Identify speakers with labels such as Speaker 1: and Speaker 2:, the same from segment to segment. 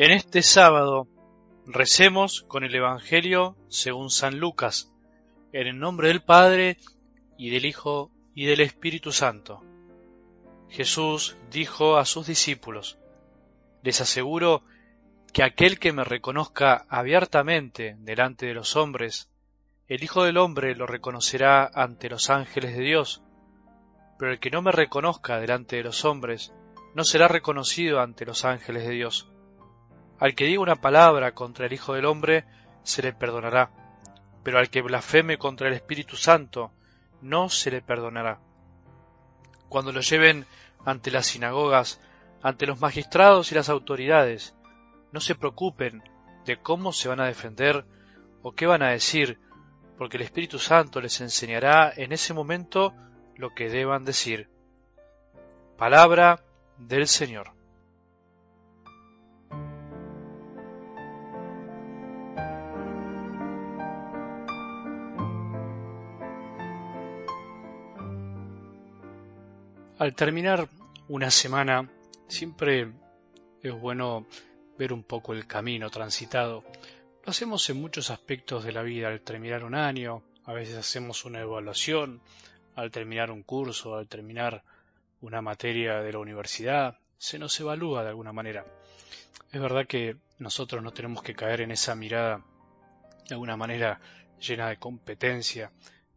Speaker 1: En este sábado recemos con el Evangelio según San Lucas, en el nombre del Padre y del Hijo y del Espíritu Santo. Jesús dijo a sus discípulos, Les aseguro que aquel que me reconozca abiertamente delante de los hombres, el Hijo del Hombre lo reconocerá ante los ángeles de Dios, pero el que no me reconozca delante de los hombres, no será reconocido ante los ángeles de Dios. Al que diga una palabra contra el Hijo del Hombre, se le perdonará, pero al que blasfeme contra el Espíritu Santo, no se le perdonará. Cuando lo lleven ante las sinagogas, ante los magistrados y las autoridades, no se preocupen de cómo se van a defender o qué van a decir, porque el Espíritu Santo les enseñará en ese momento lo que deban decir. Palabra del Señor. Al terminar una semana, siempre es bueno ver un poco el camino transitado. Lo hacemos en muchos aspectos de la vida, al terminar un año, a veces hacemos una evaluación, al terminar un curso, al terminar una materia de la universidad, se nos evalúa de alguna manera. Es verdad que nosotros no tenemos que caer en esa mirada de alguna manera llena de competencia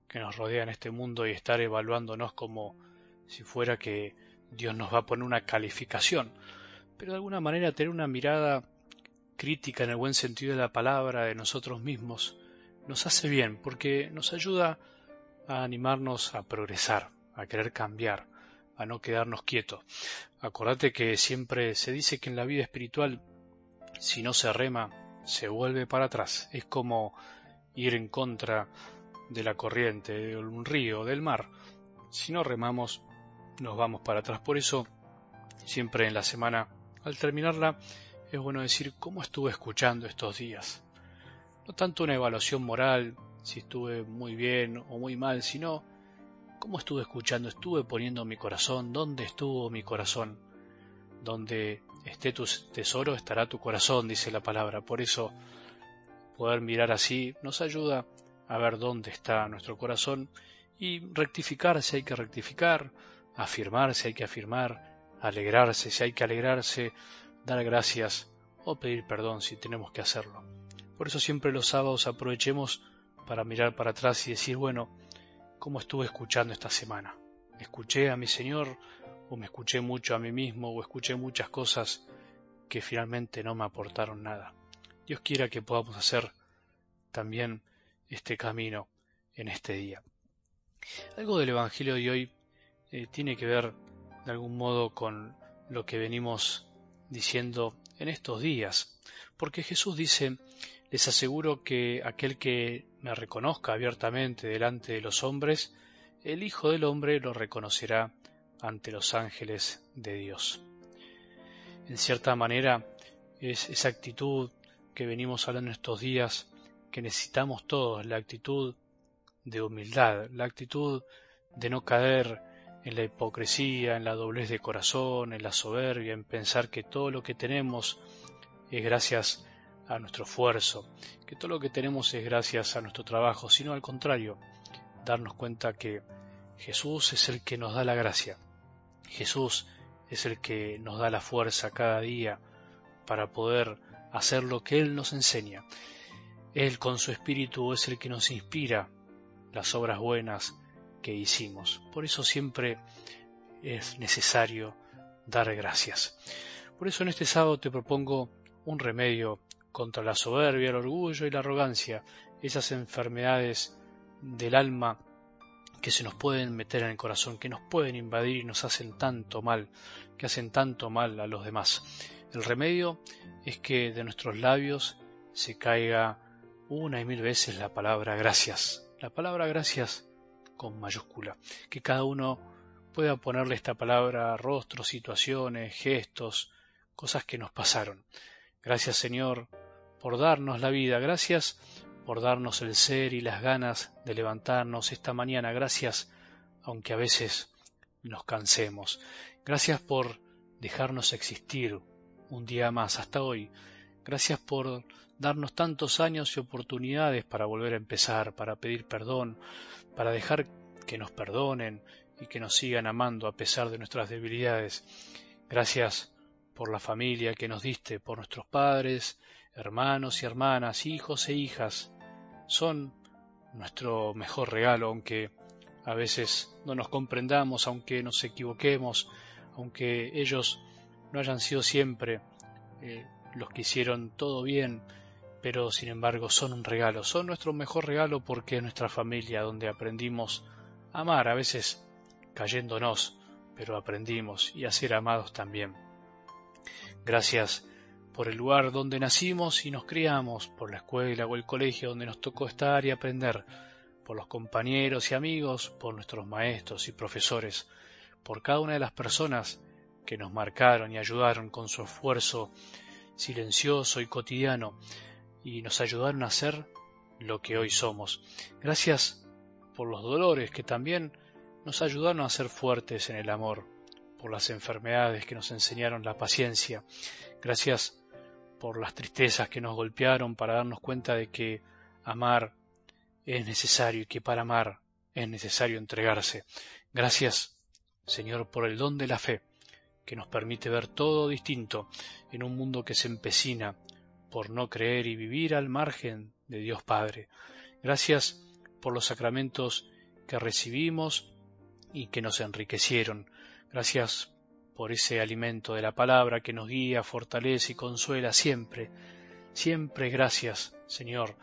Speaker 1: que nos rodea en este mundo y estar evaluándonos como si fuera que Dios nos va a poner una calificación, pero de alguna manera tener una mirada crítica en el buen sentido de la palabra de nosotros mismos nos hace bien porque nos ayuda a animarnos a progresar, a querer cambiar, a no quedarnos quietos. Acordate que siempre se dice que en la vida espiritual, si no se rema, se vuelve para atrás. Es como ir en contra de la corriente, de un río, del mar. Si no remamos, nos vamos para atrás. Por eso, siempre en la semana, al terminarla, es bueno decir cómo estuve escuchando estos días. No tanto una evaluación moral, si estuve muy bien o muy mal, sino cómo estuve escuchando, estuve poniendo mi corazón, dónde estuvo mi corazón. Donde esté tu tesoro estará tu corazón, dice la palabra. Por eso, poder mirar así nos ayuda a ver dónde está nuestro corazón y rectificar si hay que rectificar, afirmarse hay que afirmar, alegrarse si hay que alegrarse, dar gracias o pedir perdón si tenemos que hacerlo. Por eso siempre los sábados aprovechemos para mirar para atrás y decir, bueno, ¿cómo estuve escuchando esta semana? ¿Escuché a mi Señor o me escuché mucho a mí mismo o escuché muchas cosas que finalmente no me aportaron nada? Dios quiera que podamos hacer también este camino en este día. Algo del Evangelio de hoy eh, tiene que ver de algún modo con lo que venimos diciendo en estos días, porque Jesús dice, les aseguro que aquel que me reconozca abiertamente delante de los hombres, el Hijo del Hombre lo reconocerá ante los ángeles de Dios. En cierta manera, es esa actitud que venimos hablando estos días que necesitamos todos, la actitud de humildad, la actitud de no caer en la hipocresía, en la doblez de corazón, en la soberbia, en pensar que todo lo que tenemos es gracias a nuestro esfuerzo, que todo lo que tenemos es gracias a nuestro trabajo, sino al contrario, darnos cuenta que Jesús es el que nos da la gracia, Jesús es el que nos da la fuerza cada día para poder hacer lo que Él nos enseña. Él con su espíritu es el que nos inspira las obras buenas, que hicimos. Por eso siempre es necesario dar gracias. Por eso en este sábado te propongo un remedio contra la soberbia, el orgullo y la arrogancia, esas enfermedades del alma que se nos pueden meter en el corazón, que nos pueden invadir y nos hacen tanto mal, que hacen tanto mal a los demás. El remedio es que de nuestros labios se caiga una y mil veces la palabra gracias. La palabra gracias con mayúscula, que cada uno pueda ponerle esta palabra a rostros, situaciones, gestos, cosas que nos pasaron. Gracias Señor por darnos la vida, gracias por darnos el ser y las ganas de levantarnos esta mañana, gracias aunque a veces nos cansemos, gracias por dejarnos existir un día más hasta hoy, Gracias por darnos tantos años y oportunidades para volver a empezar, para pedir perdón, para dejar que nos perdonen y que nos sigan amando a pesar de nuestras debilidades. Gracias por la familia que nos diste, por nuestros padres, hermanos y hermanas, hijos e hijas. Son nuestro mejor regalo, aunque a veces no nos comprendamos, aunque nos equivoquemos, aunque ellos no hayan sido siempre eh, los que hicieron todo bien, pero sin embargo son un regalo, son nuestro mejor regalo porque es nuestra familia donde aprendimos a amar, a veces cayéndonos, pero aprendimos y a ser amados también. Gracias por el lugar donde nacimos y nos criamos, por la escuela o el colegio donde nos tocó estar y aprender, por los compañeros y amigos, por nuestros maestros y profesores, por cada una de las personas que nos marcaron y ayudaron con su esfuerzo silencioso y cotidiano y nos ayudaron a ser lo que hoy somos. Gracias por los dolores que también nos ayudaron a ser fuertes en el amor, por las enfermedades que nos enseñaron la paciencia. Gracias por las tristezas que nos golpearon para darnos cuenta de que amar es necesario y que para amar es necesario entregarse. Gracias, Señor, por el don de la fe, que nos permite ver todo distinto en un mundo que se empecina por no creer y vivir al margen de Dios Padre. Gracias por los sacramentos que recibimos y que nos enriquecieron. Gracias por ese alimento de la palabra que nos guía, fortalece y consuela siempre. Siempre gracias, Señor.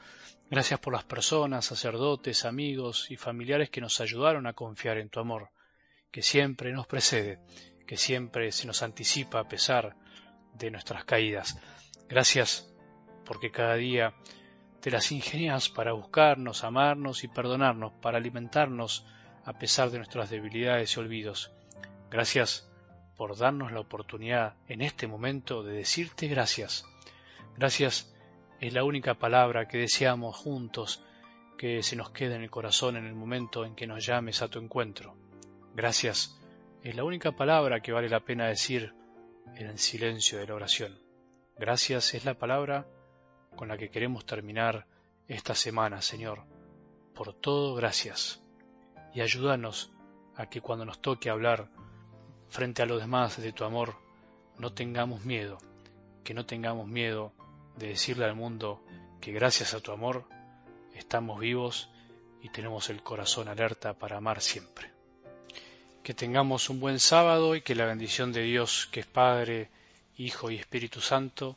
Speaker 1: Gracias por las personas, sacerdotes, amigos y familiares que nos ayudaron a confiar en tu amor, que siempre nos precede, que siempre se nos anticipa a pesar de nuestras caídas. Gracias porque cada día te las ingenias para buscarnos, amarnos y perdonarnos, para alimentarnos a pesar de nuestras debilidades y olvidos. Gracias por darnos la oportunidad en este momento de decirte gracias. Gracias es la única palabra que deseamos juntos que se nos quede en el corazón en el momento en que nos llames a tu encuentro. Gracias es la única palabra que vale la pena decir en el silencio de la oración. Gracias es la palabra con la que queremos terminar esta semana, Señor. Por todo, gracias. Y ayúdanos a que cuando nos toque hablar frente a los demás de tu amor, no tengamos miedo, que no tengamos miedo de decirle al mundo que gracias a tu amor estamos vivos y tenemos el corazón alerta para amar siempre. Que tengamos un buen sábado y que la bendición de Dios, que es Padre, Hijo y Espíritu Santo,